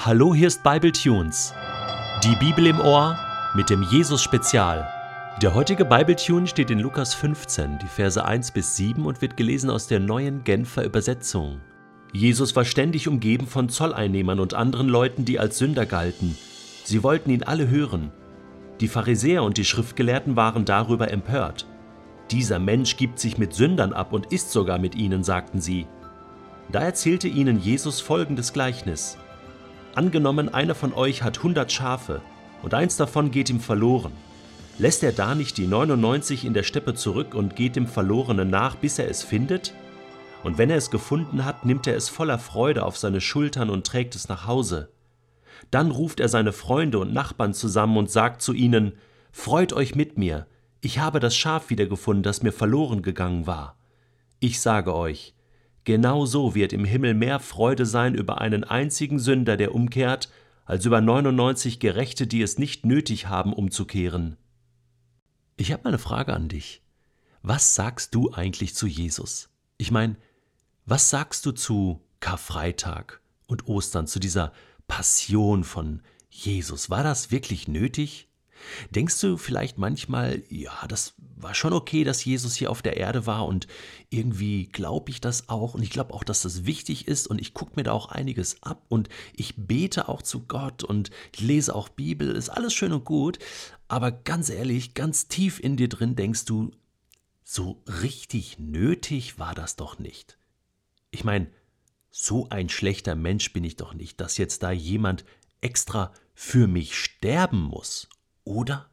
Hallo, hier ist Bible Tunes. Die Bibel im Ohr mit dem Jesus Spezial. Der heutige Bible Tune steht in Lukas 15, die Verse 1 bis 7 und wird gelesen aus der neuen Genfer Übersetzung. Jesus war ständig umgeben von Zolleinnehmern und anderen Leuten, die als Sünder galten. Sie wollten ihn alle hören. Die Pharisäer und die Schriftgelehrten waren darüber empört. Dieser Mensch gibt sich mit Sündern ab und isst sogar mit ihnen, sagten sie. Da erzählte ihnen Jesus folgendes Gleichnis. Angenommen, einer von euch hat hundert Schafe und eins davon geht ihm verloren. Lässt er da nicht die 99 in der Steppe zurück und geht dem Verlorenen nach, bis er es findet? Und wenn er es gefunden hat, nimmt er es voller Freude auf seine Schultern und trägt es nach Hause. Dann ruft er seine Freunde und Nachbarn zusammen und sagt zu ihnen, Freut euch mit mir, ich habe das Schaf wiedergefunden, das mir verloren gegangen war. Ich sage euch, Genau so wird im Himmel mehr Freude sein über einen einzigen Sünder, der umkehrt, als über 99 Gerechte, die es nicht nötig haben, umzukehren. Ich habe eine Frage an dich. Was sagst du eigentlich zu Jesus? Ich meine, was sagst du zu Karfreitag und Ostern, zu dieser Passion von Jesus? War das wirklich nötig? Denkst du vielleicht manchmal, ja, das war schon okay, dass Jesus hier auf der Erde war und irgendwie glaube ich das auch und ich glaube auch, dass das wichtig ist und ich gucke mir da auch einiges ab und ich bete auch zu Gott und ich lese auch Bibel, ist alles schön und gut, aber ganz ehrlich, ganz tief in dir drin denkst du, so richtig nötig war das doch nicht. Ich meine, so ein schlechter Mensch bin ich doch nicht, dass jetzt da jemand extra für mich sterben muss oder?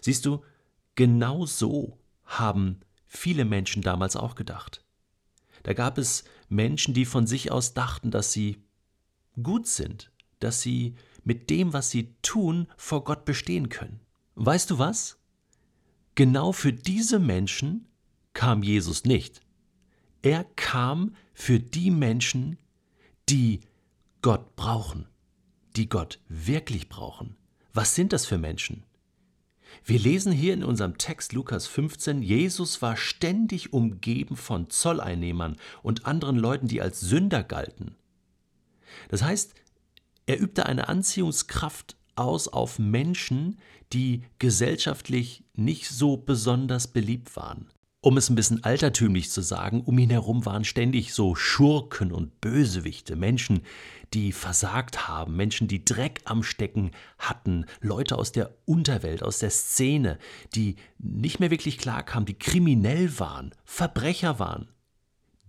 Siehst du, genau so haben viele Menschen damals auch gedacht. Da gab es Menschen, die von sich aus dachten, dass sie gut sind, dass sie mit dem, was sie tun, vor Gott bestehen können. Weißt du was? Genau für diese Menschen kam Jesus nicht. Er kam für die Menschen, die Gott brauchen, die Gott wirklich brauchen, was sind das für Menschen? Wir lesen hier in unserem Text Lukas 15, Jesus war ständig umgeben von Zolleinnehmern und anderen Leuten, die als Sünder galten. Das heißt, er übte eine Anziehungskraft aus auf Menschen, die gesellschaftlich nicht so besonders beliebt waren. Um es ein bisschen altertümlich zu sagen, um ihn herum waren ständig so Schurken und Bösewichte, Menschen, die versagt haben, Menschen, die Dreck am Stecken hatten, Leute aus der Unterwelt, aus der Szene, die nicht mehr wirklich klarkamen, die kriminell waren, Verbrecher waren.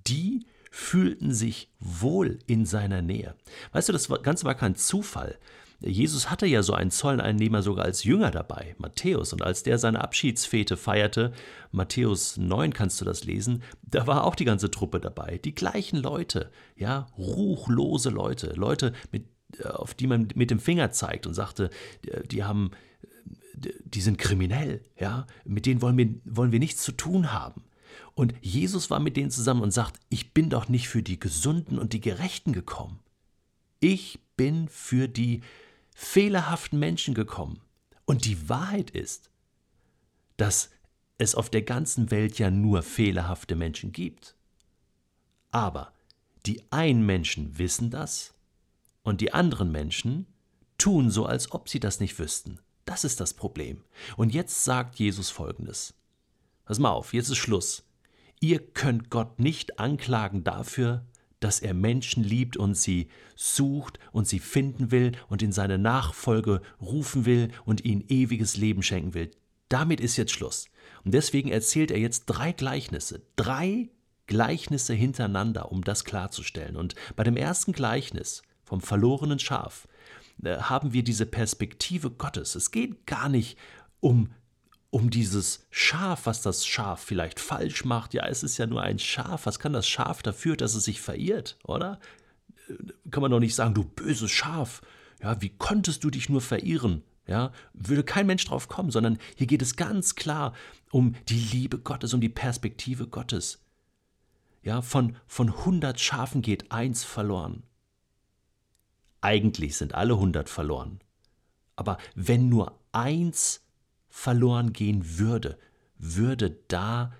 Die fühlten sich wohl in seiner Nähe. Weißt du, das Ganze war kein Zufall. Jesus hatte ja so einen Zolleinnehmer sogar als Jünger dabei, Matthäus. Und als der seine Abschiedsfete feierte, Matthäus 9 kannst du das lesen, da war auch die ganze Truppe dabei. Die gleichen Leute, ja, ruchlose Leute, Leute, mit, äh, auf die man mit dem Finger zeigt und sagte, die haben, die sind kriminell, ja, mit denen wollen wir, wollen wir nichts zu tun haben. Und Jesus war mit denen zusammen und sagt, ich bin doch nicht für die Gesunden und die Gerechten gekommen. Ich bin für die fehlerhaften Menschen gekommen. Und die Wahrheit ist, dass es auf der ganzen Welt ja nur fehlerhafte Menschen gibt. Aber die einen Menschen wissen das und die anderen Menschen tun so, als ob sie das nicht wüssten. Das ist das Problem. Und jetzt sagt Jesus Folgendes. Pass mal auf, jetzt ist Schluss. Ihr könnt Gott nicht anklagen dafür, dass er Menschen liebt und sie sucht und sie finden will und in seine Nachfolge rufen will und ihnen ewiges Leben schenken will. Damit ist jetzt Schluss. Und deswegen erzählt er jetzt drei Gleichnisse. Drei Gleichnisse hintereinander, um das klarzustellen. Und bei dem ersten Gleichnis vom verlorenen Schaf äh, haben wir diese Perspektive Gottes. Es geht gar nicht um um dieses Schaf, was das Schaf vielleicht falsch macht. Ja, es ist ja nur ein Schaf. Was kann das Schaf dafür, dass es sich verirrt, oder? Kann man doch nicht sagen, du böses Schaf. Ja, wie konntest du dich nur verirren? Ja, würde kein Mensch drauf kommen, sondern hier geht es ganz klar um die Liebe Gottes, um die Perspektive Gottes. Ja, von, von 100 Schafen geht eins verloren. Eigentlich sind alle 100 verloren. Aber wenn nur eins verloren gehen würde, würde da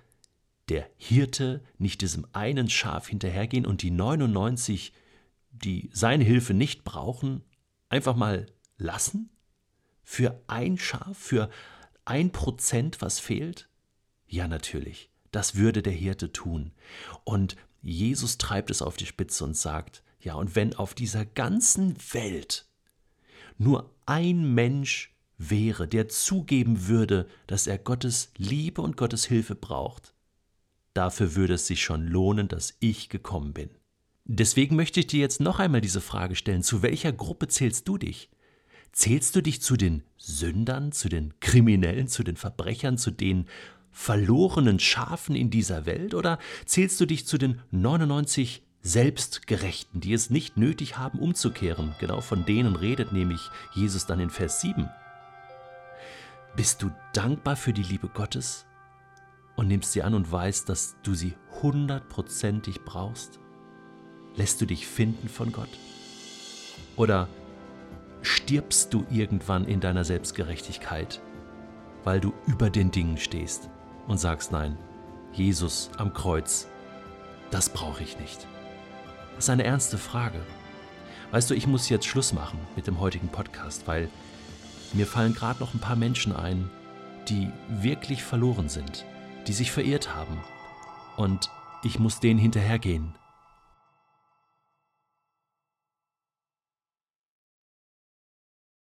der Hirte nicht diesem einen Schaf hinterhergehen und die 99 die seine Hilfe nicht brauchen, einfach mal lassen? Für ein Schaf, für ein Prozent, was fehlt? Ja, natürlich. Das würde der Hirte tun. Und Jesus treibt es auf die Spitze und sagt, ja, und wenn auf dieser ganzen Welt nur ein Mensch wäre, der zugeben würde, dass er Gottes Liebe und Gottes Hilfe braucht, dafür würde es sich schon lohnen, dass ich gekommen bin. Deswegen möchte ich dir jetzt noch einmal diese Frage stellen, zu welcher Gruppe zählst du dich? Zählst du dich zu den Sündern, zu den Kriminellen, zu den Verbrechern, zu den verlorenen Schafen in dieser Welt oder zählst du dich zu den 99 Selbstgerechten, die es nicht nötig haben, umzukehren? Genau von denen redet nämlich Jesus dann in Vers 7. Bist du dankbar für die Liebe Gottes und nimmst sie an und weißt, dass du sie hundertprozentig brauchst? Lässt du dich finden von Gott? Oder stirbst du irgendwann in deiner Selbstgerechtigkeit, weil du über den Dingen stehst und sagst, nein, Jesus am Kreuz, das brauche ich nicht. Das ist eine ernste Frage. Weißt du, ich muss jetzt Schluss machen mit dem heutigen Podcast, weil mir fallen gerade noch ein paar Menschen ein, die wirklich verloren sind, die sich verirrt haben. Und ich muss denen hinterhergehen